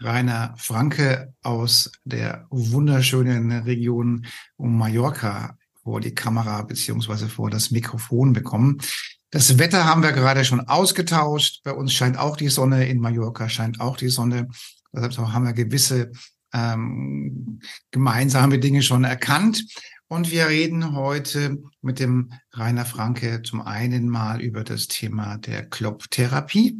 Rainer Franke aus der wunderschönen Region um Mallorca vor die Kamera beziehungsweise vor das Mikrofon bekommen. Das Wetter haben wir gerade schon ausgetauscht. Bei uns scheint auch die Sonne, in Mallorca scheint auch die Sonne. Deshalb haben wir gewisse ähm, gemeinsame Dinge schon erkannt. Und wir reden heute mit dem Rainer Franke zum einen mal über das Thema der Klopftherapie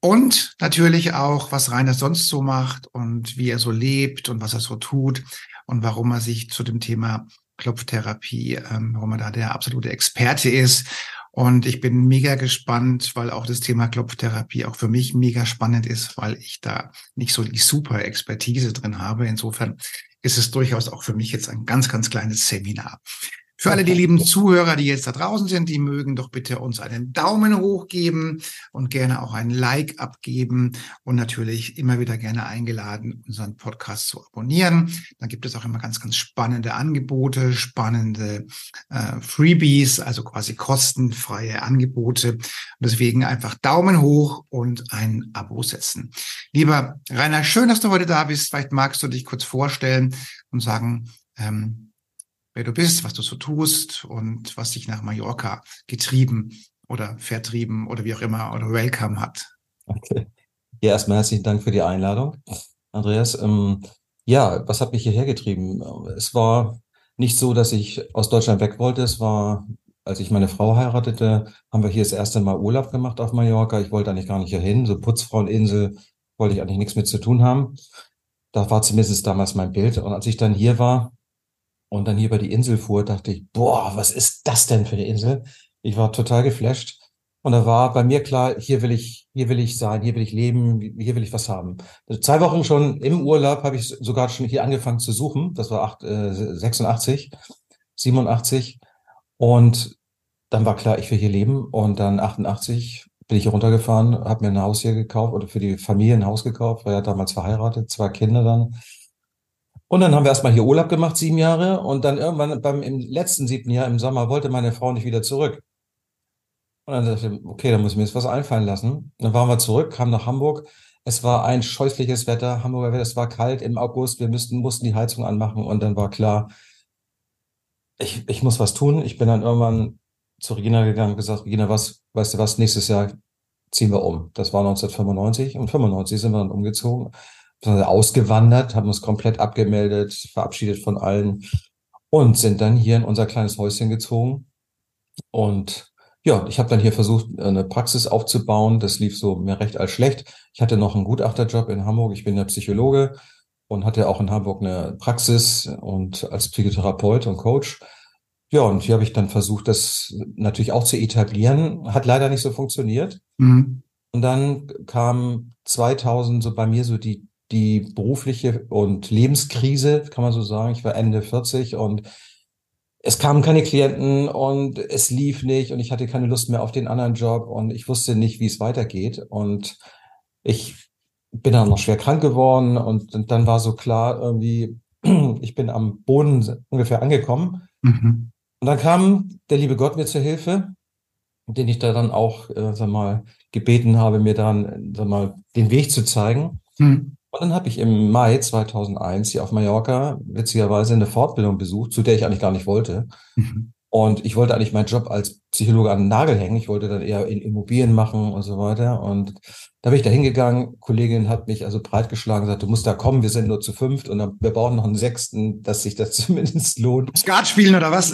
und natürlich auch, was Rainer sonst so macht und wie er so lebt und was er so tut und warum er sich zu dem Thema Klopftherapie, ähm, warum er da der absolute Experte ist. Und ich bin mega gespannt, weil auch das Thema Klopftherapie auch für mich mega spannend ist, weil ich da nicht so die super Expertise drin habe. Insofern ist es durchaus auch für mich jetzt ein ganz, ganz kleines Seminar. Für alle die lieben Zuhörer, die jetzt da draußen sind, die mögen doch bitte uns einen Daumen hoch geben und gerne auch ein Like abgeben und natürlich immer wieder gerne eingeladen, unseren Podcast zu abonnieren. Dann gibt es auch immer ganz, ganz spannende Angebote, spannende äh, Freebies, also quasi kostenfreie Angebote. Und deswegen einfach Daumen hoch und ein Abo setzen. Lieber Rainer, schön, dass du heute da bist. Vielleicht magst du dich kurz vorstellen und sagen, ähm, wer du bist, was du so tust und was dich nach Mallorca getrieben oder vertrieben oder wie auch immer oder welcome hat. Okay. Ja, erstmal herzlichen Dank für die Einladung, Andreas. Ähm, ja, was hat mich hierher getrieben? Es war nicht so, dass ich aus Deutschland weg wollte. Es war, als ich meine Frau heiratete, haben wir hier das erste Mal Urlaub gemacht auf Mallorca. Ich wollte eigentlich gar nicht hierhin. So Putzfraueninsel wollte ich eigentlich nichts mit zu tun haben. Da war zumindest damals mein Bild. Und als ich dann hier war, und dann hier über die Insel fuhr, dachte ich, boah, was ist das denn für eine Insel? Ich war total geflasht. Und da war bei mir klar, hier will ich, hier will ich sein, hier will ich leben, hier will ich was haben. Zwei Wochen schon im Urlaub habe ich sogar schon hier angefangen zu suchen. Das war acht, äh, 86, 87. Und dann war klar, ich will hier leben. Und dann 88 bin ich hier runtergefahren, habe mir ein Haus hier gekauft oder für die Familie ein Haus gekauft, war ja damals verheiratet, zwei Kinder dann. Und dann haben wir erstmal hier Urlaub gemacht, sieben Jahre. Und dann irgendwann beim im letzten siebten Jahr im Sommer wollte meine Frau nicht wieder zurück. Und dann dachte ich, okay, dann muss ich mir jetzt was einfallen lassen. Dann waren wir zurück, kamen nach Hamburg. Es war ein scheußliches Wetter, Hamburger Wetter, es war kalt im August, wir müssten, mussten die Heizung anmachen und dann war klar, ich, ich muss was tun. Ich bin dann irgendwann zu Regina gegangen und gesagt, Regina, was, weißt du was, nächstes Jahr ziehen wir um. Das war 1995 und 95 sind wir dann umgezogen ausgewandert, haben uns komplett abgemeldet, verabschiedet von allen und sind dann hier in unser kleines Häuschen gezogen. Und ja, ich habe dann hier versucht, eine Praxis aufzubauen. Das lief so mehr recht als schlecht. Ich hatte noch einen Gutachterjob in Hamburg. Ich bin ja Psychologe und hatte auch in Hamburg eine Praxis und als Psychotherapeut und Coach. Ja, und hier habe ich dann versucht, das natürlich auch zu etablieren. Hat leider nicht so funktioniert. Mhm. Und dann kam 2000 so bei mir so die die berufliche und Lebenskrise, kann man so sagen. Ich war Ende 40 und es kamen keine Klienten und es lief nicht und ich hatte keine Lust mehr auf den anderen Job und ich wusste nicht, wie es weitergeht. Und ich bin dann noch schwer krank geworden und, und dann war so klar, irgendwie, ich bin am Boden ungefähr angekommen. Mhm. Und dann kam der liebe Gott mir zur Hilfe, den ich da dann auch, äh, sag mal, gebeten habe, mir dann, sag mal, den Weg zu zeigen. Mhm. Und dann habe ich im Mai 2001 hier auf Mallorca witzigerweise eine Fortbildung besucht, zu der ich eigentlich gar nicht wollte. Mhm. Und ich wollte eigentlich meinen Job als Psychologe an den Nagel hängen. Ich wollte dann eher in Immobilien machen und so weiter. Und da bin ich da hingegangen. Kollegin hat mich also breitgeschlagen, gesagt, du musst da kommen, wir sind nur zu fünft und dann, wir brauchen noch einen sechsten, dass sich das zumindest lohnt. Skat spielen oder was?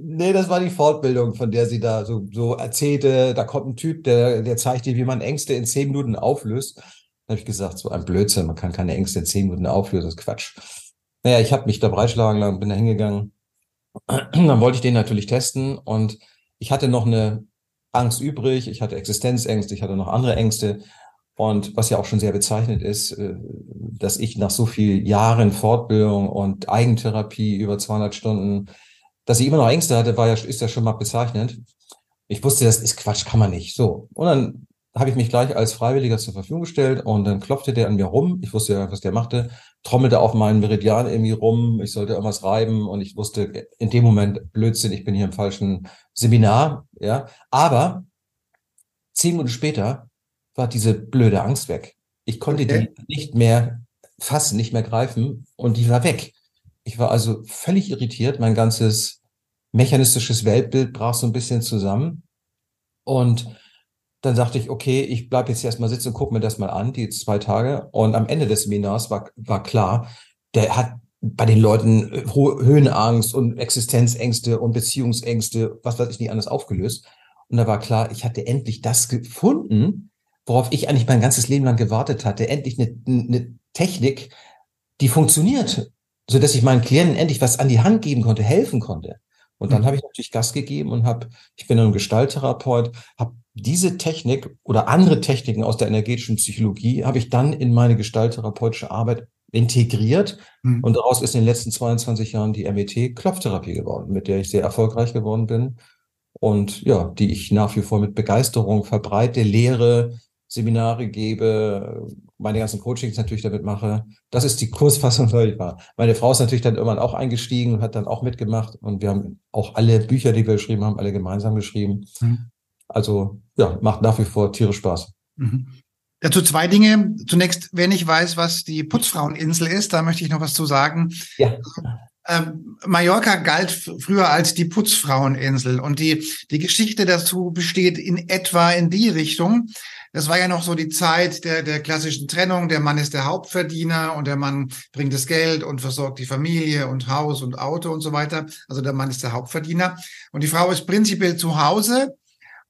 Nee, das war die Fortbildung, von der sie da so, so erzählte. Da kommt ein Typ, der, der zeigt dir, wie man Ängste in zehn Minuten auflöst habe ich gesagt, so ein Blödsinn, man kann keine Ängste in zehn Minuten auflösen, das ist Quatsch. Naja, ich habe mich da breitschlagen lassen, bin da hingegangen. Dann wollte ich den natürlich testen und ich hatte noch eine Angst übrig, ich hatte Existenzängste, ich hatte noch andere Ängste. Und was ja auch schon sehr bezeichnet ist, äh, dass ich nach so vielen Jahren Fortbildung und Eigentherapie über 200 Stunden, dass ich immer noch Ängste hatte, war ja, ist ja schon mal bezeichnend. Ich wusste, das ist Quatsch, kann man nicht. So. Und dann habe ich mich gleich als Freiwilliger zur Verfügung gestellt und dann klopfte der an mir rum. Ich wusste ja, was der machte, trommelte auf meinen Meridian irgendwie rum. Ich sollte irgendwas reiben und ich wusste in dem Moment Blödsinn, ich bin hier im falschen Seminar, ja. Aber zehn Minuten später war diese blöde Angst weg. Ich konnte okay. die nicht mehr fassen, nicht mehr greifen und die war weg. Ich war also völlig irritiert. Mein ganzes mechanistisches Weltbild brach so ein bisschen zusammen. Und dann dachte ich, okay, ich bleibe jetzt erstmal sitzen und gucke mir das mal an, die zwei Tage. Und am Ende des Seminars war, war klar, der hat bei den Leuten Höhenangst und Existenzängste und Beziehungsängste, was weiß ich nicht anders aufgelöst. Und da war klar, ich hatte endlich das gefunden, worauf ich eigentlich mein ganzes Leben lang gewartet hatte, endlich eine, eine Technik, die funktioniert, so dass ich meinen Klienten endlich was an die Hand geben konnte, helfen konnte. Und dann mhm. habe ich natürlich Gas gegeben und habe, ich bin ein Gestalttherapeut, habe diese Technik oder andere Techniken aus der energetischen Psychologie habe ich dann in meine gestalttherapeutische Arbeit integriert mhm. und daraus ist in den letzten 22 Jahren die MET Klopftherapie geworden, mit der ich sehr erfolgreich geworden bin und ja, die ich nach wie vor mit Begeisterung verbreite, lehre, Seminare gebe, meine ganzen Coachings natürlich damit mache. Das ist die Kursfassung, soll ich war. Meine Frau ist natürlich dann irgendwann auch eingestiegen und hat dann auch mitgemacht. Und wir haben auch alle Bücher, die wir geschrieben haben, alle gemeinsam geschrieben. Mhm. Also ja, macht nach wie vor tierisch Spaß. Mhm. Dazu zwei Dinge. Zunächst, wenn ich weiß, was die Putzfraueninsel ist, da möchte ich noch was zu sagen. Ja. Ähm, Mallorca galt früher als die Putzfraueninsel und die, die Geschichte dazu besteht in etwa in die Richtung, das war ja noch so die Zeit der, der klassischen Trennung. Der Mann ist der Hauptverdiener und der Mann bringt das Geld und versorgt die Familie und Haus und Auto und so weiter. Also der Mann ist der Hauptverdiener. Und die Frau ist prinzipiell zu Hause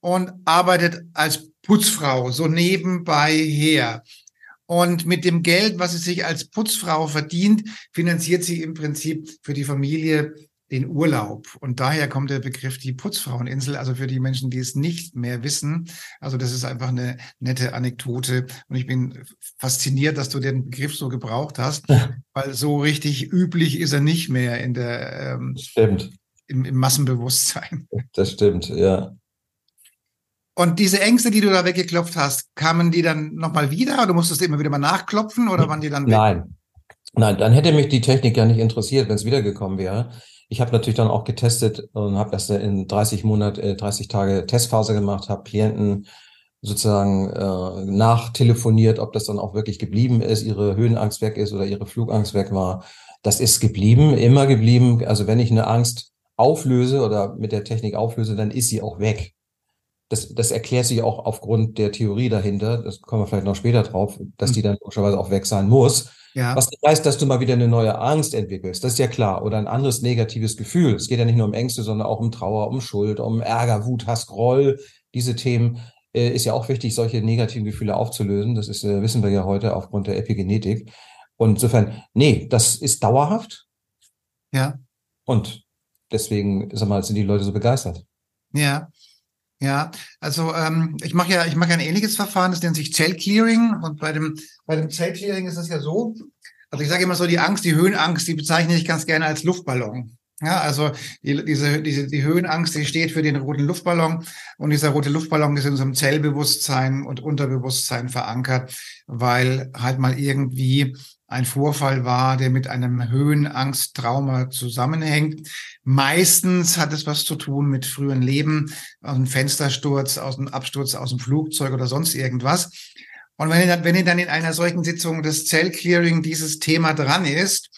und arbeitet als Putzfrau so nebenbei her. Und mit dem Geld, was sie sich als Putzfrau verdient, finanziert sie im Prinzip für die Familie den Urlaub. Und daher kommt der Begriff die Putzfraueninsel, also für die Menschen, die es nicht mehr wissen. Also das ist einfach eine nette Anekdote. Und ich bin fasziniert, dass du den Begriff so gebraucht hast, ja. weil so richtig üblich ist er nicht mehr in der ähm, stimmt. Im, im Massenbewusstsein. Das stimmt, ja. Und diese Ängste, die du da weggeklopft hast, kamen die dann nochmal wieder? Oder musstest du immer wieder mal nachklopfen oder waren die dann weg? Nein. Nein, dann hätte mich die Technik ja nicht interessiert, wenn es wiedergekommen wäre. Ich habe natürlich dann auch getestet und habe das in 30 Monate, äh, 30 Tage Testphase gemacht, habe Klienten sozusagen äh, nachtelefoniert, ob das dann auch wirklich geblieben ist, ihre Höhenangst weg ist oder ihre Flugangst weg war. Das ist geblieben, immer geblieben. Also wenn ich eine Angst auflöse oder mit der Technik auflöse, dann ist sie auch weg. Das, das erklärt sich auch aufgrund der Theorie dahinter, das kommen wir vielleicht noch später drauf, dass die hm. dann logischerweise auch weg sein muss. Ja. Was nicht heißt, dass du mal wieder eine neue Angst entwickelst. Das ist ja klar. Oder ein anderes negatives Gefühl. Es geht ja nicht nur um Ängste, sondern auch um Trauer, um Schuld, um Ärger, Wut, Hass, Groll. Diese Themen äh, ist ja auch wichtig, solche negativen Gefühle aufzulösen. Das ist, äh, wissen wir ja heute aufgrund der Epigenetik. Und insofern, nee, das ist dauerhaft. Ja. Und deswegen, sag mal, sind die Leute so begeistert. Ja. Ja, also ähm, ich mache ja, ich mache ja ein ähnliches Verfahren, das nennt sich Cell Clearing. Und bei dem, bei dem Cell Clearing ist es ja so, also ich sage immer so, die Angst, die Höhenangst, die bezeichne ich ganz gerne als Luftballon. Ja, also die, diese, diese, die Höhenangst, die steht für den roten Luftballon und dieser rote Luftballon ist in unserem Zellbewusstsein und Unterbewusstsein verankert, weil halt mal irgendwie ein Vorfall war, der mit einem Höhenangsttrauma zusammenhängt. Meistens hat es was zu tun mit frühen Leben, aus dem Fenstersturz, aus dem Absturz aus dem Flugzeug oder sonst irgendwas. Und wenn ihr, dann, wenn ihr dann in einer solchen Sitzung des Zellclearing dieses Thema dran ist,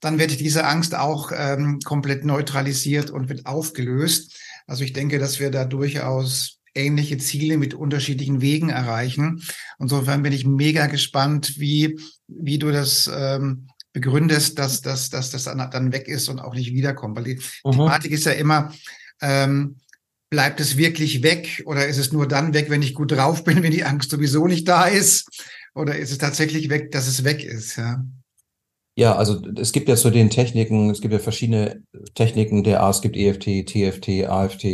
dann wird diese Angst auch ähm, komplett neutralisiert und wird aufgelöst. Also ich denke, dass wir da durchaus ähnliche Ziele mit unterschiedlichen Wegen erreichen. Insofern bin ich mega gespannt, wie, wie du das ähm, begründest, dass, dass, dass das dann weg ist und auch nicht wiederkommt. Weil die mhm. Thematik ist ja immer, ähm, bleibt es wirklich weg oder ist es nur dann weg, wenn ich gut drauf bin, wenn die Angst sowieso nicht da ist? Oder ist es tatsächlich weg, dass es weg ist? Ja. Ja, also es gibt ja zu den Techniken, es gibt ja verschiedene Techniken der A, es gibt EFT, TFT, AFT,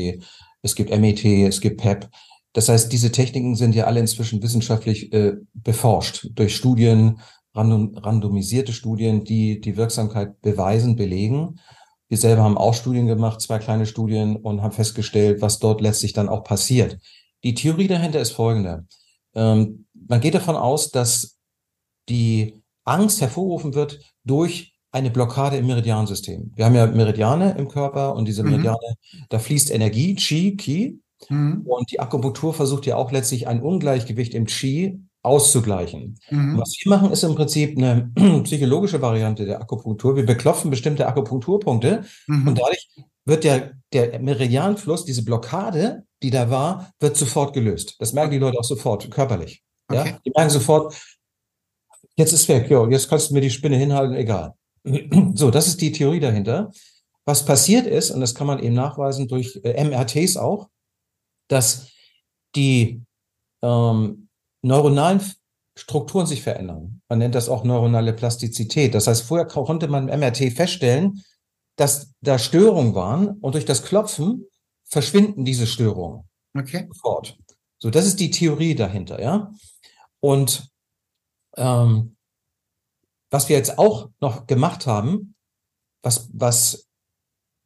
es gibt MET, es gibt PEP. Das heißt, diese Techniken sind ja alle inzwischen wissenschaftlich äh, beforscht durch Studien, random, randomisierte Studien, die die Wirksamkeit beweisen, belegen. Wir selber haben auch Studien gemacht, zwei kleine Studien und haben festgestellt, was dort letztlich dann auch passiert. Die Theorie dahinter ist folgende. Ähm, man geht davon aus, dass die Angst hervorgerufen wird durch eine Blockade im Meridiansystem. Wir haben ja Meridiane im Körper und diese mhm. Meridiane, mhm. da fließt Energie, Qi, Qi. Mhm. Und die Akupunktur versucht ja auch letztlich ein Ungleichgewicht im Qi auszugleichen. Mhm. Was wir machen, ist im Prinzip eine psychologische Variante der Akupunktur. Wir beklopfen bestimmte Akupunkturpunkte mhm. und dadurch wird der, der Meridianfluss, diese Blockade, die da war, wird sofort gelöst. Das merken die Leute auch sofort, körperlich. Okay. Ja? Die merken sofort, jetzt ist weg, jo, jetzt kannst du mir die Spinne hinhalten, egal. So, das ist die Theorie dahinter. Was passiert ist, und das kann man eben nachweisen durch äh, MRTs auch, dass die ähm, neuronalen Strukturen sich verändern. Man nennt das auch neuronale Plastizität. Das heißt, vorher konnte man im MRT feststellen, dass da Störungen waren und durch das Klopfen verschwinden diese Störungen. Okay. Sofort. So, das ist die Theorie dahinter, ja. Und ähm, was wir jetzt auch noch gemacht haben, was, was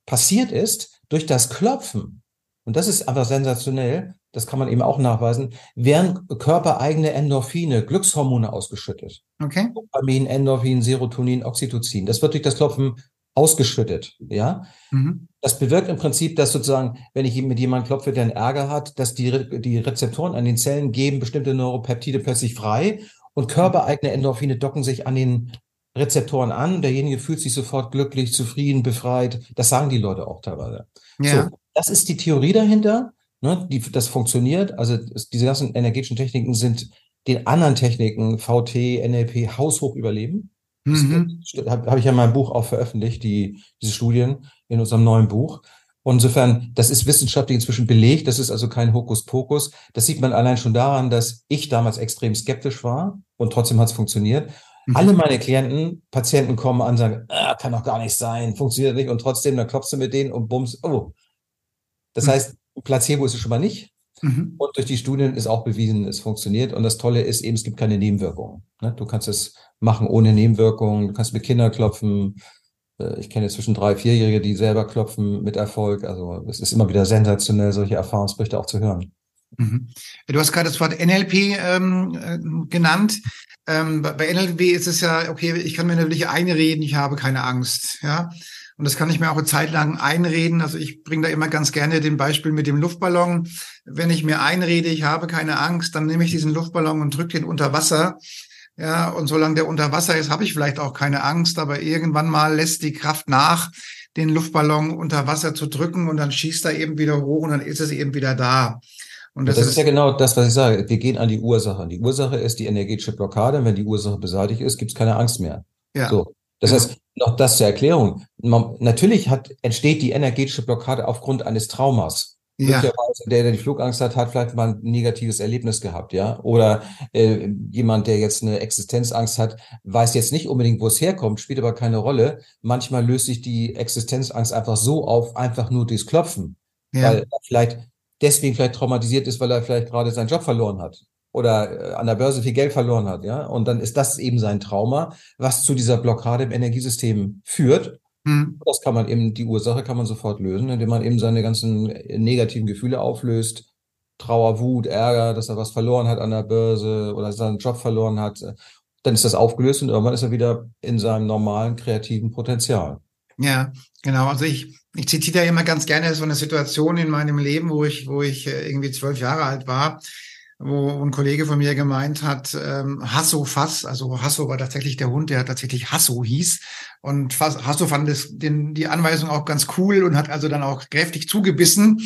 passiert ist, durch das Klopfen, und das ist einfach sensationell, das kann man eben auch nachweisen, werden körpereigene Endorphine, Glückshormone ausgeschüttet. Okay. Dopamin, Endorphin, Serotonin, Oxytocin. Das wird durch das Klopfen ausgeschüttet, ja. Mhm. Das bewirkt im Prinzip, dass sozusagen, wenn ich mit jemandem klopfe, der einen Ärger hat, dass die, die Rezeptoren an den Zellen geben bestimmte Neuropeptide plötzlich frei und körpereigene Endorphine docken sich an den Rezeptoren an. Derjenige fühlt sich sofort glücklich, zufrieden, befreit. Das sagen die Leute auch teilweise. Ja. So, das ist die Theorie dahinter. Ne, die, das funktioniert. Also diese ganzen energetischen Techniken sind den anderen Techniken, VT, NLP, haushoch überleben. Mhm. Habe hab ich ja in meinem Buch auch veröffentlicht, die, diese Studien in unserem neuen Buch. Und insofern, das ist wissenschaftlich inzwischen belegt, das ist also kein Hokuspokus. Das sieht man allein schon daran, dass ich damals extrem skeptisch war und trotzdem hat es funktioniert. Mhm. Alle meine Klienten, Patienten kommen an und sagen, ah, kann doch gar nicht sein, funktioniert nicht und trotzdem, dann klopfst du mit denen und bums, oh. Das mhm. heißt, Placebo ist es schon mal nicht. Mhm. Und durch die Studien ist auch bewiesen, es funktioniert. Und das Tolle ist eben, es gibt keine Nebenwirkungen. Ne? Du kannst es machen ohne Nebenwirkungen. Du kannst mit Kindern klopfen. Äh, ich kenne zwischen drei, vierjährige, die selber klopfen mit Erfolg. Also es ist immer wieder sensationell, solche Erfahrungsberichte auch zu hören. Mhm. Du hast gerade das Wort NLP ähm, äh, genannt. Ähm, bei NLP ist es ja, okay, ich kann mir natürlich einreden, ich habe keine Angst. Ja, und das kann ich mir auch eine Zeit lang einreden. Also ich bringe da immer ganz gerne den Beispiel mit dem Luftballon. Wenn ich mir einrede, ich habe keine Angst, dann nehme ich diesen Luftballon und drücke den unter Wasser. Ja, und solange der unter Wasser ist, habe ich vielleicht auch keine Angst, aber irgendwann mal lässt die Kraft nach, den Luftballon unter Wasser zu drücken und dann schießt er eben wieder hoch und dann ist es eben wieder da. Und das, das ist, ist ja genau das, was ich sage. Wir gehen an die Ursache. Die Ursache ist die energetische Blockade. wenn die Ursache beseitigt ist, gibt es keine Angst mehr. Ja. So. Das heißt, noch das zur Erklärung. Man, natürlich hat, entsteht die energetische Blockade aufgrund eines Traumas. Ja. Der, der die Flugangst hat, hat vielleicht mal ein negatives Erlebnis gehabt, ja. Oder äh, jemand, der jetzt eine Existenzangst hat, weiß jetzt nicht unbedingt, wo es herkommt, spielt aber keine Rolle. Manchmal löst sich die Existenzangst einfach so auf, einfach nur durchs Klopfen. Ja. Weil er vielleicht deswegen vielleicht traumatisiert ist, weil er vielleicht gerade seinen Job verloren hat oder äh, an der Börse viel Geld verloren hat, ja. Und dann ist das eben sein Trauma, was zu dieser Blockade im Energiesystem führt. Mhm. Das kann man eben, die Ursache kann man sofort lösen, indem man eben seine ganzen negativen Gefühle auflöst. Trauer, Wut, Ärger, dass er was verloren hat an der Börse oder seinen Job verloren hat. Dann ist das aufgelöst und irgendwann ist er wieder in seinem normalen kreativen Potenzial. Ja, genau. Also ich, ich zitiere da immer ganz gerne so eine Situation in meinem Leben, wo ich, wo ich äh, irgendwie zwölf Jahre alt war wo ein Kollege von mir gemeint hat, ähm, Hasso Fass, also Hasso war tatsächlich der Hund, der tatsächlich Hasso hieß. Und Fass, Hasso fand das, den, die Anweisung auch ganz cool und hat also dann auch kräftig zugebissen.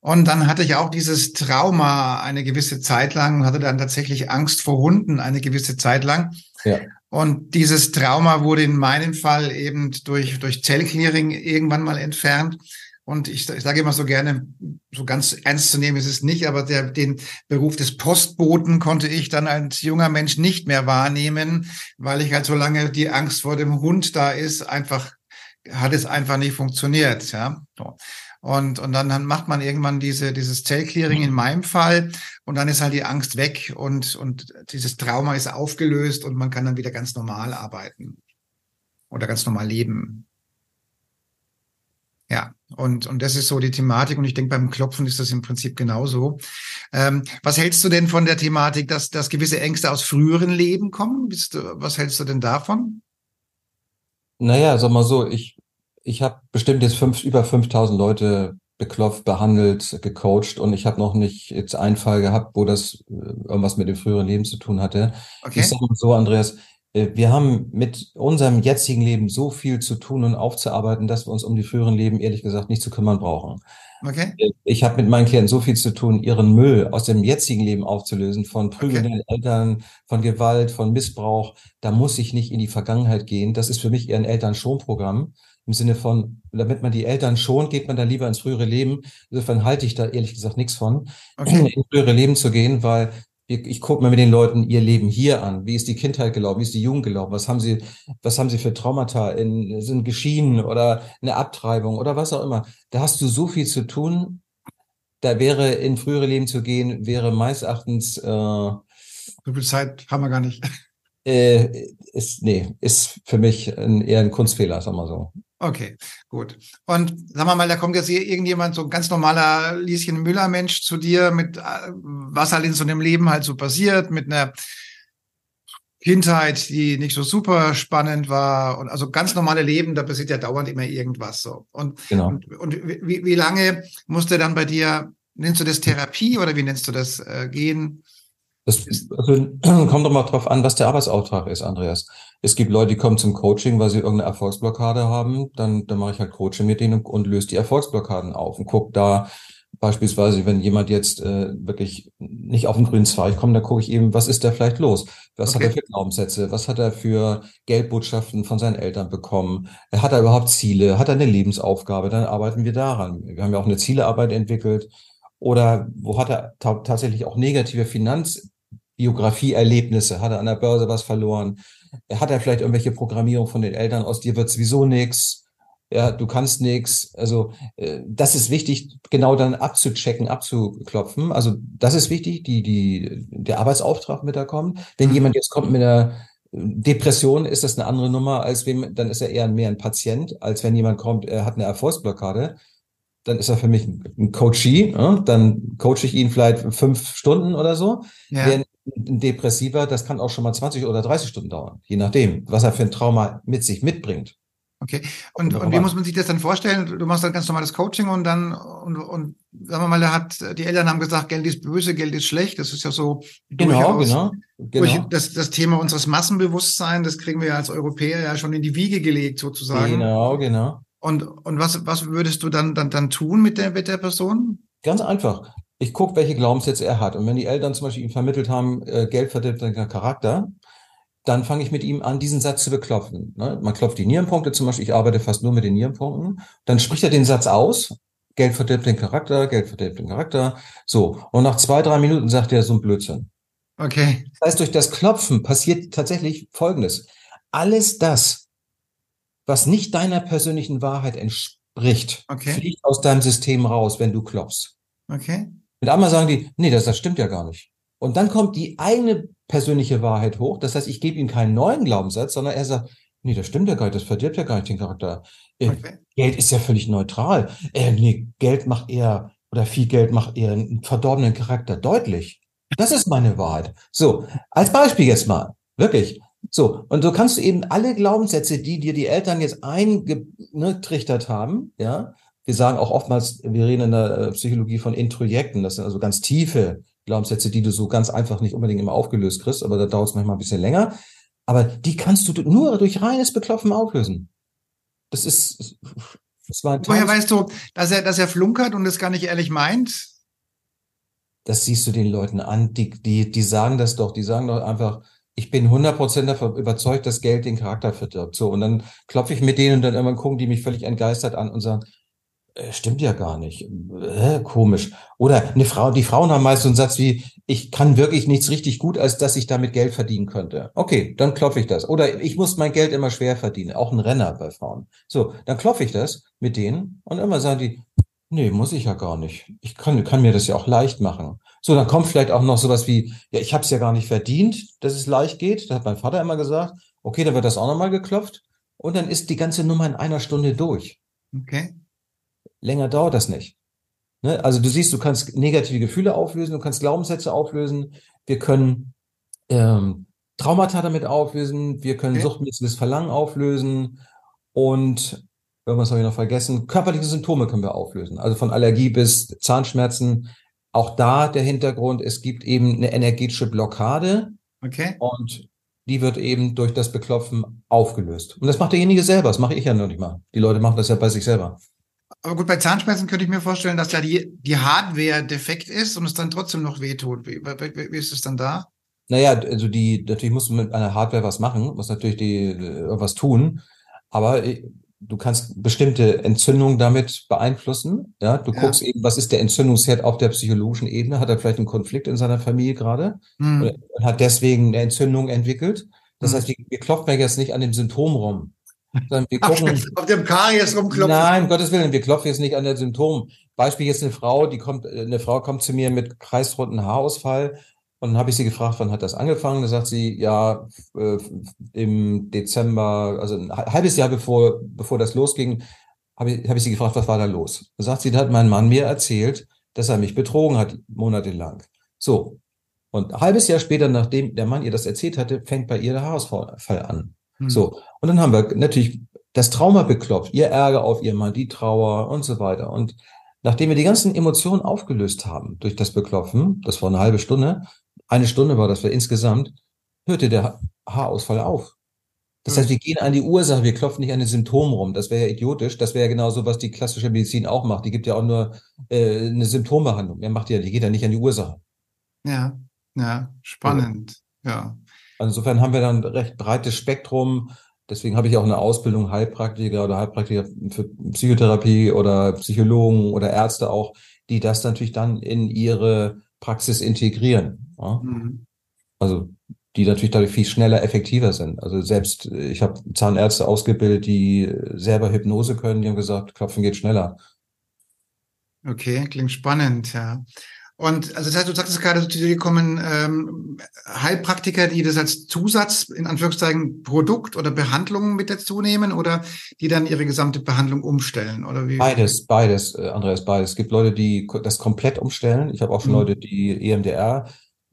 Und dann hatte ich auch dieses Trauma eine gewisse Zeit lang und hatte dann tatsächlich Angst vor Hunden eine gewisse Zeit lang. Ja. Und dieses Trauma wurde in meinem Fall eben durch, durch Zellclearing irgendwann mal entfernt. Und ich, ich sage immer so gerne, so ganz ernst zu nehmen ist es nicht, aber der, den Beruf des Postboten konnte ich dann als junger Mensch nicht mehr wahrnehmen, weil ich halt so lange die Angst vor dem Hund da ist, einfach, hat es einfach nicht funktioniert, ja. Und, und dann, dann macht man irgendwann diese, dieses Zellclearing in meinem Fall und dann ist halt die Angst weg und, und dieses Trauma ist aufgelöst und man kann dann wieder ganz normal arbeiten oder ganz normal leben. Ja, und, und das ist so die Thematik. Und ich denke, beim Klopfen ist das im Prinzip genauso. Ähm, was hältst du denn von der Thematik, dass, dass gewisse Ängste aus früheren Leben kommen? Bist du, was hältst du denn davon? Naja, sag mal so, ich, ich habe bestimmt jetzt fünf, über 5000 Leute beklopft, behandelt, gecoacht und ich habe noch nicht jetzt einen Fall gehabt, wo das äh, irgendwas mit dem früheren Leben zu tun hatte. Okay. Ich sage mal so, Andreas, wir haben mit unserem jetzigen Leben so viel zu tun und aufzuarbeiten, dass wir uns um die früheren Leben ehrlich gesagt nicht zu kümmern brauchen. Okay. Äh, ich habe mit meinen Klienten so viel zu tun, ihren Müll aus dem jetzigen Leben aufzulösen, von prügelnden okay. Eltern, von Gewalt, von Missbrauch. Da muss ich nicht in die Vergangenheit gehen. Das ist für mich eher ein Elternschonprogramm. Im Sinne von, damit man die Eltern schont, geht man da lieber ins frühere Leben. Insofern halte ich da ehrlich gesagt nichts von, okay. ins frühere Leben zu gehen, weil ich gucke mir mit den Leuten ihr Leben hier an. Wie ist die Kindheit gelaufen? Wie ist die Jugend gelaufen? Was haben sie, was haben sie für Traumata in, sind geschieden oder eine Abtreibung oder was auch immer? Da hast du so viel zu tun. Da wäre in frühere Leben zu gehen, wäre meines Erachtens, äh, so viel Zeit haben wir gar nicht. Äh, ist, nee, ist für mich ein, eher ein Kunstfehler, sagen wir so. Okay, gut. Und sagen wir mal, da kommt jetzt hier irgendjemand, so ein ganz normaler Lieschen Müller-Mensch zu dir, mit äh, was halt in so einem Leben halt so passiert, mit einer Kindheit, die nicht so super spannend war und also ganz normale Leben, da passiert ja dauernd immer irgendwas so. Und, genau. und, und wie, wie lange musste dann bei dir, nennst du das Therapie oder wie nennst du das äh, gehen? Das also, kommt doch mal drauf an, was der Arbeitsauftrag ist, Andreas. Es gibt Leute, die kommen zum Coaching, weil sie irgendeine Erfolgsblockade haben. Dann, dann mache ich halt Coaching mit denen und, und löse die Erfolgsblockaden auf und gucke da beispielsweise, wenn jemand jetzt äh, wirklich nicht auf den grünen Zweig kommt, dann gucke ich eben, was ist da vielleicht los? Was okay. hat er für Glaubenssätze? Was hat er für Geldbotschaften von seinen Eltern bekommen? Hat er überhaupt Ziele? Hat er eine Lebensaufgabe? Dann arbeiten wir daran. Wir haben ja auch eine Zielearbeit entwickelt. Oder wo hat er tatsächlich auch negative Finanz Biografieerlebnisse, hat er an der Börse was verloren, hat er vielleicht irgendwelche Programmierung von den Eltern, aus dir wird sowieso nichts, ja, du kannst nichts. Also äh, das ist wichtig, genau dann abzuchecken, abzuklopfen. Also das ist wichtig, die, die, der Arbeitsauftrag mit da kommt. Wenn mhm. jemand jetzt kommt mit einer Depression, ist das eine andere Nummer, als wem, dann ist er eher mehr ein Patient, als wenn jemand kommt, er hat eine Erfolgsblockade dann ist er für mich ein Coachee, ne? dann coache ich ihn vielleicht fünf Stunden oder so. Ja. Während ein Depressiver, das kann auch schon mal 20 oder 30 Stunden dauern, je nachdem, was er für ein Trauma mit sich mitbringt. Okay. Und, und wie muss man sich das dann vorstellen? Du machst dann ganz normales Coaching und dann, und, und sagen wir mal, da hat, die Eltern haben gesagt, Geld ist böse, Geld ist schlecht. Das ist ja so genau, genau, genau. Das, das Thema unseres Massenbewusstseins, das kriegen wir ja als Europäer ja schon in die Wiege gelegt, sozusagen. Genau, genau. Und, und was, was würdest du dann, dann, dann tun mit der, mit der Person? Ganz einfach ich gucke, welche Glaubenssätze er hat. Und wenn die Eltern zum Beispiel ihm vermittelt haben, äh, Geld verdirbt deinen Charakter, dann fange ich mit ihm an, diesen Satz zu beklopfen. Ne? Man klopft die Nierenpunkte zum Beispiel, ich arbeite fast nur mit den Nierenpunkten. Dann spricht er den Satz aus, Geld verdirbt den Charakter, Geld verdirbt den Charakter. So. Und nach zwei, drei Minuten sagt er so ein Blödsinn. Okay. Das heißt, durch das Klopfen passiert tatsächlich Folgendes. Alles das, was nicht deiner persönlichen Wahrheit entspricht, okay. fliegt aus deinem System raus, wenn du klopfst. Okay. Mit einmal sagen die, nee, das, das stimmt ja gar nicht. Und dann kommt die eigene persönliche Wahrheit hoch. Das heißt, ich gebe ihm keinen neuen Glaubenssatz, sondern er sagt, nee, das stimmt ja gar nicht, das verdirbt ja gar nicht den Charakter. Äh, okay. Geld ist ja völlig neutral. Äh, nee, Geld macht eher, oder viel Geld macht eher einen verdorbenen Charakter deutlich. Das ist meine Wahrheit. So, als Beispiel jetzt mal. Wirklich. So, und so kannst du eben alle Glaubenssätze, die dir die Eltern jetzt eingetrichtert haben, ja, wir sagen auch oftmals, wir reden in der äh, Psychologie von Introjekten. Das sind also ganz tiefe Glaubenssätze, die du so ganz einfach nicht unbedingt immer aufgelöst kriegst, aber da dauert es manchmal ein bisschen länger. Aber die kannst du nur durch reines Beklopfen auflösen. Das ist, das war ein Woher weißt du, dass er, dass er flunkert und es gar nicht ehrlich meint? Das siehst du den Leuten an. Die, die, die sagen das doch. Die sagen doch einfach, ich bin 100% davon überzeugt, dass Geld den Charakter verdirbt. So. Und dann klopfe ich mit denen und dann irgendwann gucken die mich völlig entgeistert an und sagen, stimmt ja gar nicht. Äh, komisch. Oder eine Frau, die Frauen haben meist so einen Satz wie, ich kann wirklich nichts richtig gut, als dass ich damit Geld verdienen könnte. Okay, dann klopfe ich das. Oder ich muss mein Geld immer schwer verdienen. Auch ein Renner bei Frauen. So, dann klopfe ich das mit denen und immer sagen die, Nee, muss ich ja gar nicht. Ich kann, kann mir das ja auch leicht machen. So, dann kommt vielleicht auch noch sowas wie, ja, ich habe es ja gar nicht verdient, dass es leicht geht. Das hat mein Vater immer gesagt. Okay, dann wird das auch nochmal geklopft. Und dann ist die ganze Nummer in einer Stunde durch. Okay. Länger dauert das nicht. Ne? Also du siehst, du kannst negative Gefühle auflösen, du kannst Glaubenssätze auflösen. Wir können ähm, Traumata damit auflösen. Wir können Okay. suchtmäßiges Verlangen auflösen. Und irgendwas habe ich noch vergessen. Körperliche Symptome können wir auflösen. Also von Allergie bis Zahnschmerzen. Auch da der Hintergrund, es gibt eben eine energetische Blockade Okay. und die wird eben durch das Beklopfen aufgelöst. Und das macht derjenige selber. Das mache ich ja noch nicht mal. Die Leute machen das ja bei sich selber. Aber gut, bei Zahnschmerzen könnte ich mir vorstellen, dass ja die, die Hardware defekt ist und es dann trotzdem noch wehtut. Wie, wie, wie ist es dann da? Naja, also die, natürlich musst du mit einer Hardware was machen, musst natürlich die, was tun, aber äh, du kannst bestimmte Entzündungen damit beeinflussen. Ja, du Ja. guckst eben, was ist der Entzündungsherd auf der psychologischen Ebene? Hat er vielleicht einen Konflikt in seiner Familie gerade Hm. und hat deswegen eine Entzündung entwickelt? Das Hm. heißt, wir, wir klopfen ja jetzt nicht an dem Symptom rum, sondern wir Auf, gucken, dem- auf dem Karies rumklopfen. Nein, um Gottes Willen, wir klopfen jetzt nicht an der Symptom. Beispiel jetzt eine Frau, die kommt, äh, eine Frau kommt zu mir mit kreisrunden Haarausfall und dann habe ich sie gefragt, wann hat das angefangen? Da sagt sie, ja, äh, im Dezember, also ein halbes Jahr bevor, bevor das losging, habe ich, habe ich sie gefragt, was war da los? Da sagt sie, da hat mein Mann mir erzählt, dass er mich betrogen hat, monatelang. So. Und ein halbes Jahr später, nachdem der Mann ihr das erzählt hatte, fängt bei ihr der Haarausfall an. So. Und dann haben wir natürlich das Trauma beklopft, ihr Ärger auf ihren Mann, die Trauer und so weiter. Und nachdem wir die ganzen Emotionen aufgelöst haben durch das Beklopfen, das war eine halbe Stunde, eine Stunde war das für insgesamt, hörte der Ha- Haarausfall auf. Das Hm. heißt, wir gehen an die Ursache, wir klopfen nicht an den Symptomen rum. Das wäre ja idiotisch. Das wäre ja genauso, was die klassische Medizin auch macht. Die gibt ja auch nur äh, eine Symptombehandlung. Mehr macht die ja, die geht ja nicht an die Ursache. Ja, ja, spannend. Ja. Also Insofern haben wir dann ein recht breites Spektrum. Deswegen habe ich auch eine Ausbildung Heilpraktiker oder Heilpraktiker für Psychotherapie oder Psychologen oder Ärzte auch, die das natürlich dann in ihre Praxis integrieren. Ja? Hm. Also die natürlich dadurch viel schneller, effektiver sind. Also selbst äh, ich habe Zahnärzte ausgebildet, die selber Hypnose können, die haben gesagt, Klopfen geht schneller. Okay, klingt spannend, ja. Und also das heißt, du sagtest gerade, zu dir kommen ähm, Heilpraktiker, die das als Zusatz, in Anführungszeichen, Produkt oder Behandlung mit dazu nehmen oder die dann ihre gesamte Behandlung umstellen? Oder wie? Beides, beides, äh, Andreas, beides. Es gibt Leute, die das komplett umstellen. Ich habe auch schon Mhm. Leute, die EMDR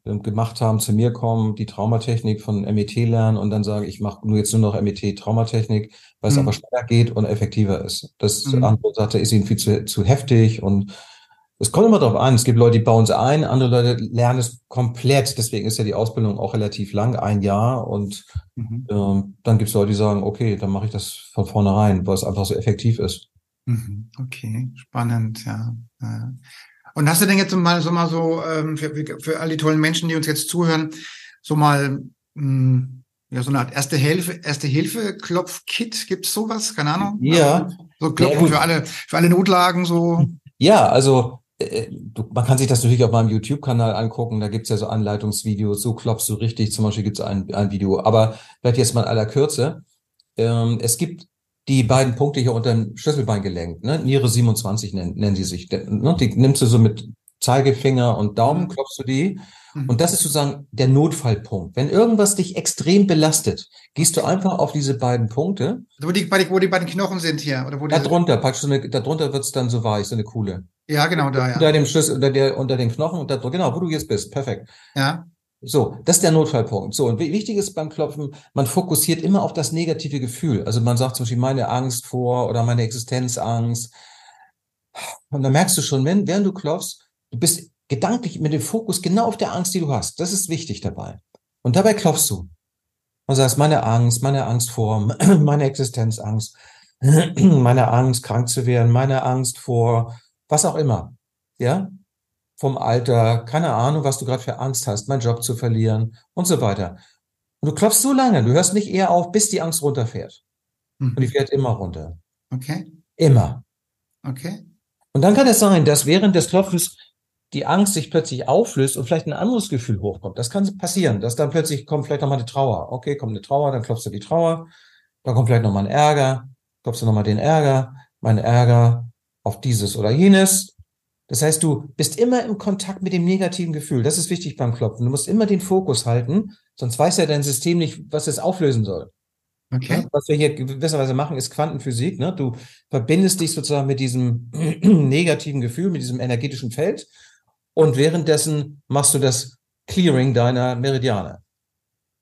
ähm, gemacht haben, zu mir kommen, die Traumatechnik von MET lernen und dann sagen, ich mache nur jetzt nur noch MET Traumatechnik, weil es Mhm. aber schneller geht und effektiver ist. Das Mhm. andere sagte, ist ihnen viel zu, zu heftig und es kommt immer darauf an. Es gibt Leute, die bauen es ein, andere Leute lernen es komplett. Deswegen ist ja die Ausbildung auch relativ lang, ein Jahr. Und Mhm. ähm, dann gibt es Leute, die sagen, okay, dann mache ich das von vornherein, weil es einfach so effektiv ist. Mhm. Okay, spannend, ja. ja. Und hast du denn jetzt mal so mal so ähm, für, für all die tollen Menschen, die uns jetzt zuhören, so mal mh, ja so eine Art Erste Hilfe, Erste Hilfe Klopfkit, gibt's sowas? Keine Ahnung. Ja. So Ja, Klopfen gut. für alle für alle Notlagen so. Ja, also äh, du, man kann sich das natürlich auf meinem YouTube-Kanal angucken. Da gibt's ja so Anleitungsvideos. So klopfst du richtig. Zum Beispiel gibt's ein, ein Video. Aber vielleicht jetzt mal in aller Kürze. Ähm, es gibt die beiden Punkte hier unter dem Schlüsselbeingelenk. Ne? Niere 27 nennen, nennen die sich. Ne? Die nimmst du so mit Zeigefinger und Daumen, Mhm. klopfst du die. Mhm. Und das ist sozusagen der Notfallpunkt. Wenn irgendwas dich extrem belastet, gehst du einfach auf diese beiden Punkte. wo die, wo die beiden Knochen sind hier oder wo die, Darunter, praktisch so eine, darunter wird's dann so weich, so eine Kuhle. Ja, genau da, ja. Unter dem Schlüssel, unter der, unter den Knochen und da, genau, wo du jetzt bist. Perfekt. Ja. So, das ist der Notfallpunkt. So, und wi- wichtig ist beim Klopfen, man fokussiert immer auf das negative Gefühl. Also man sagt zum Beispiel meine Angst vor oder meine Existenzangst. Und dann merkst du schon, wenn, während du klopfst, du bist gedanklich mit dem Fokus genau auf der Angst, die du hast. Das ist wichtig dabei. Und dabei klopfst du. Und sagst, meine Angst, meine Angst vor, meine Existenzangst, meine Angst, krank zu werden, meine Angst vor was auch immer. Ja? Vom Alter, keine Ahnung, was du gerade für Angst hast, meinen Job zu verlieren und so weiter. Und du klopfst so lange, du hörst nicht eher auf, bis die Angst runterfährt. Und die Mhm. fährt immer runter. Okay. Immer. Okay. Und dann kann es sein, dass während des Klopfens die Angst sich plötzlich auflöst und vielleicht ein anderes Gefühl hochkommt. Das kann passieren, dass dann plötzlich kommt vielleicht nochmal eine Trauer. Okay, kommt eine Trauer, dann klopfst du die Trauer. Dann kommt vielleicht nochmal ein Ärger, klopfst du nochmal den Ärger, mein Ärger. Auf dieses oder jenes. Das heißt, du bist immer im Kontakt mit dem negativen Gefühl. Das ist wichtig beim Klopfen. Du musst immer den Fokus halten, sonst weiß ja dein System nicht, was es auflösen soll. Okay. Was wir hier gewisserweise machen, ist Quantenphysik. Ne? Du verbindest dich sozusagen mit diesem negativen Gefühl, mit diesem energetischen Feld und währenddessen machst du das Clearing deiner Meridiane.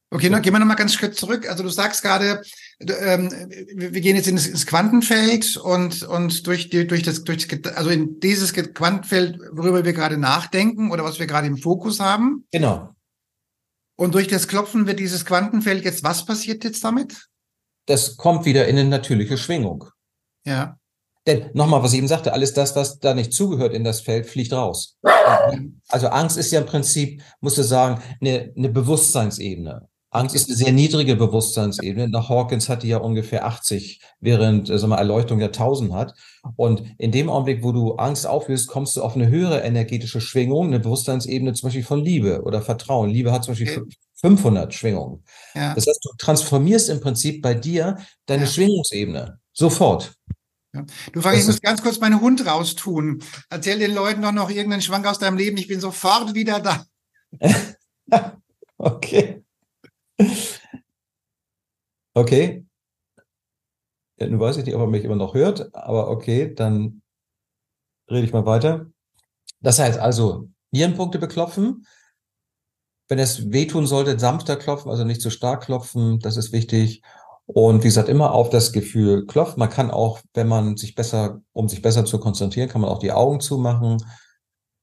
Okay, so. gehen wir nochmal ganz Schritt zurück. Also du sagst gerade, ähm, wir gehen jetzt ins, Quantenfeld und, und durch, die, durch das, durch, also in dieses Quantenfeld, worüber wir gerade nachdenken oder was wir gerade im Fokus haben. Genau. Und durch das Klopfen wird dieses Quantenfeld jetzt, was passiert jetzt damit? Das kommt wieder in eine natürliche Schwingung. Ja. Denn nochmal, was ich eben sagte, alles das, was da nicht zugehört in das Feld, fliegt raus. Also Angst ist ja im Prinzip, musst du sagen, eine, eine Bewusstseinsebene. Angst ist eine sehr niedrige Bewusstseinsebene. Nach Hawkins hat die ja ungefähr 80, während äh, sag mal, Erleuchtung ja 1000 hat. Und in dem Augenblick, wo du Angst auflöst, kommst du auf eine höhere energetische Schwingung, eine Bewusstseinsebene zum Beispiel von Liebe oder Vertrauen. Liebe hat zum Beispiel okay. 500 Schwingungen. Ja. Das heißt, du transformierst im Prinzip bei dir deine ja. Schwingungsebene sofort. Ja. Du fragst, ich muss ganz kurz meinen Hund raustun. Erzähl den Leuten doch noch irgendeinen Schwank aus deinem Leben. Ich bin sofort wieder da. okay. Okay. Ja, nun weiß ich nicht, ob er mich immer noch hört, aber okay, dann rede ich mal weiter. Das heißt also, Nierenpunkte beklopfen. Wenn es wehtun sollte, sanfter klopfen, also nicht zu stark klopfen, das ist wichtig. Und wie gesagt, immer auf das Gefühl klopfen. Man kann auch, wenn man sich besser, um sich besser zu konzentrieren, kann man auch die Augen zumachen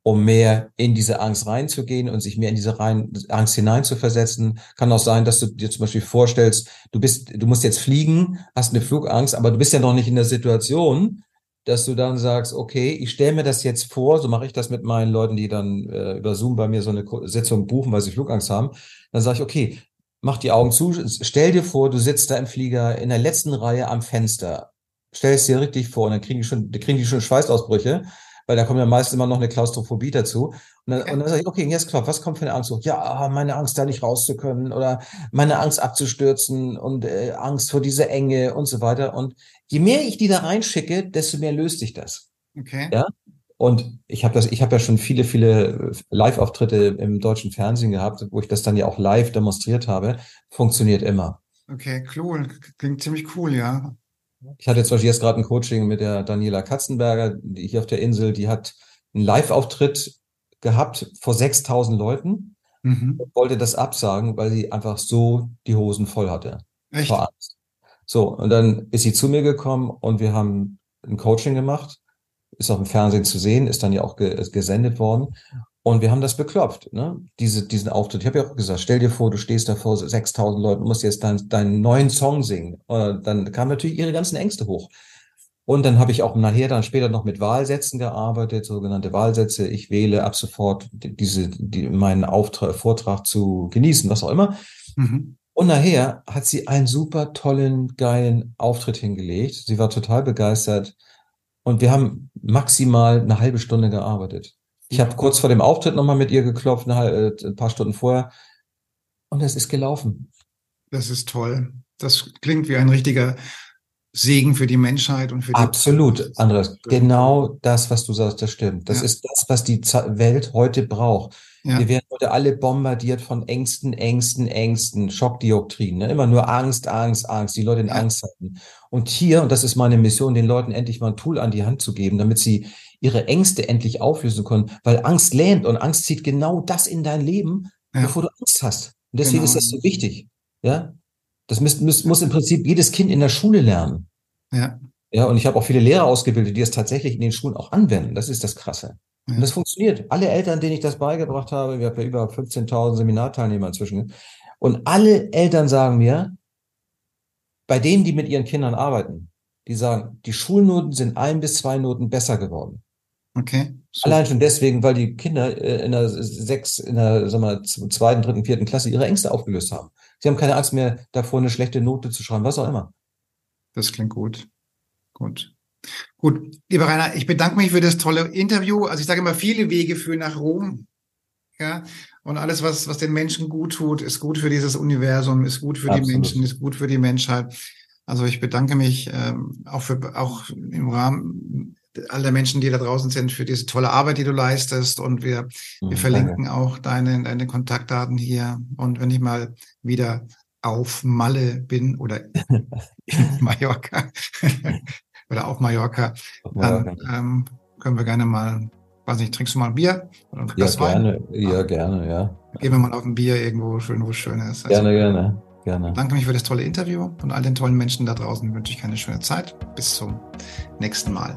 um mehr in diese Angst reinzugehen und sich mehr in diese rein, Angst hineinzuversetzen. Kann auch sein, dass du dir zum Beispiel vorstellst, du bist, du musst jetzt fliegen, hast eine Flugangst, aber du bist ja noch nicht in der Situation, dass du dann sagst, okay, ich stelle mir das jetzt vor, so mache ich das mit meinen Leuten, die dann äh, über Zoom bei mir so eine Sitzung buchen, weil sie Flugangst haben. Dann sage ich, okay, mach die Augen zu, stell dir vor, du sitzt da im Flieger in der letzten Reihe am Fenster. Stell es dir richtig vor und dann kriegen die schon, kriegen die schon Schweißausbrüche weil da kommt ja meistens immer noch eine Klaustrophobie dazu. Und dann, okay. und dann sage ich, okay, jetzt klopft, was kommt für eine Angst hoch? Ja, ah, meine Angst, da nicht raus zu können oder meine Angst abzustürzen und äh, Angst vor dieser Enge und so weiter. Und je mehr ich die da reinschicke, desto mehr löst sich das. Okay. Ja. Und ich habe das, ich habe ja schon viele, viele Live-Auftritte im deutschen Fernsehen gehabt, wo ich das dann ja auch live demonstriert habe. Funktioniert immer. Okay, cool. Klingt ziemlich cool, ja. Ich hatte zum Beispiel jetzt gerade ein Coaching mit der Daniela Katzenberger, die hier auf der Insel, die hat einen Live-Auftritt gehabt vor 6000 Leuten mhm. und wollte das absagen, weil sie einfach so die Hosen voll hatte. Echt? Vor Angst. So, und dann ist sie zu mir gekommen und wir haben ein Coaching gemacht. Ist auch im Fernsehen zu sehen, ist dann ja auch gesendet worden. Und wir haben das beklopft, ne? Diese, diesen Auftritt. Ich habe ja auch gesagt, stell dir vor, du stehst da vor 6000 Leuten, musst jetzt deinen, deinen neuen Song singen. Und dann kamen natürlich ihre ganzen Ängste hoch. Und dann habe ich auch nachher dann später noch mit Wahlsätzen gearbeitet, sogenannte Wahlsätze. Ich wähle ab sofort diese, die, meinen Auftrag, Vortrag zu genießen, was auch immer. Mhm. Und nachher hat sie einen super tollen, geilen Auftritt hingelegt. Sie war total begeistert. Und wir haben maximal eine halbe Stunde gearbeitet. Ich habe kurz vor dem Auftritt nochmal mit ihr geklopft, eine, äh, ein paar Stunden vorher. Und es ist gelaufen. Das ist toll. Das klingt wie ein richtiger Segen für die Menschheit und für die Absolut, Andreas. Genau das, was du sagst, das stimmt. Das ja. ist das, was die Welt heute braucht. Ja. Wir werden heute alle bombardiert von Ängsten, Ängsten, Ängsten, Schockdioptrien. Ne? Immer nur Angst, Angst, Angst. Die Leute in ja. Angst halten. Und hier, und das ist meine Mission, den Leuten endlich mal ein Tool an die Hand zu geben, damit sie ihre Ängste endlich auflösen können, weil Angst lähmt und Angst zieht genau das in dein Leben, ja. bevor du Angst hast. Und deswegen genau. ist das so wichtig. Ja, das muss, muss, muss im Prinzip jedes Kind in der Schule lernen. Ja. Ja, und ich habe auch viele Lehrer ausgebildet, die es tatsächlich in den Schulen auch anwenden. Das ist das Krasse. Ja. Und das funktioniert. Alle Eltern, denen ich das beigebracht habe, wir haben ja über 15.000 Seminarteilnehmer inzwischen. Und alle Eltern sagen mir, bei denen, die mit ihren Kindern arbeiten, die sagen, die Schulnoten sind ein bis zwei Noten besser geworden. Okay. So. Allein schon deswegen, weil die Kinder äh, in der sechs, in der sag mal, zweiten, dritten, vierten Klasse ihre Ängste aufgelöst haben. Sie haben keine Angst mehr davor, eine schlechte Note zu schreiben, was auch immer. Das klingt gut. Gut. Gut, lieber Rainer, ich bedanke mich für das tolle Interview. Also ich sage immer, viele Wege führen nach Rom. Ja, und alles, was, was den Menschen gut tut, ist gut für dieses Universum, ist gut für Absolut. die Menschen, ist gut für die Menschheit. Also ich bedanke mich ähm, auch für auch im Rahmen alle Menschen, die da draußen sind, für diese tolle Arbeit, die du leistest. Und wir, wir mhm, verlinken danke. auch deine, deine Kontaktdaten hier. Und wenn ich mal wieder auf Malle bin oder in Mallorca oder auf Mallorca, dann ähm, können wir gerne mal, weiß nicht, trinkst du mal ein Bier? Ja, gerne, Wein? ja, gerne, ja. Gehen wir mal auf ein Bier irgendwo schön, wo es schön ist. Also, gerne, gerne, gerne. Danke mich für das tolle Interview und all den tollen Menschen da draußen wünsche ich eine schöne Zeit. Bis zum nächsten Mal.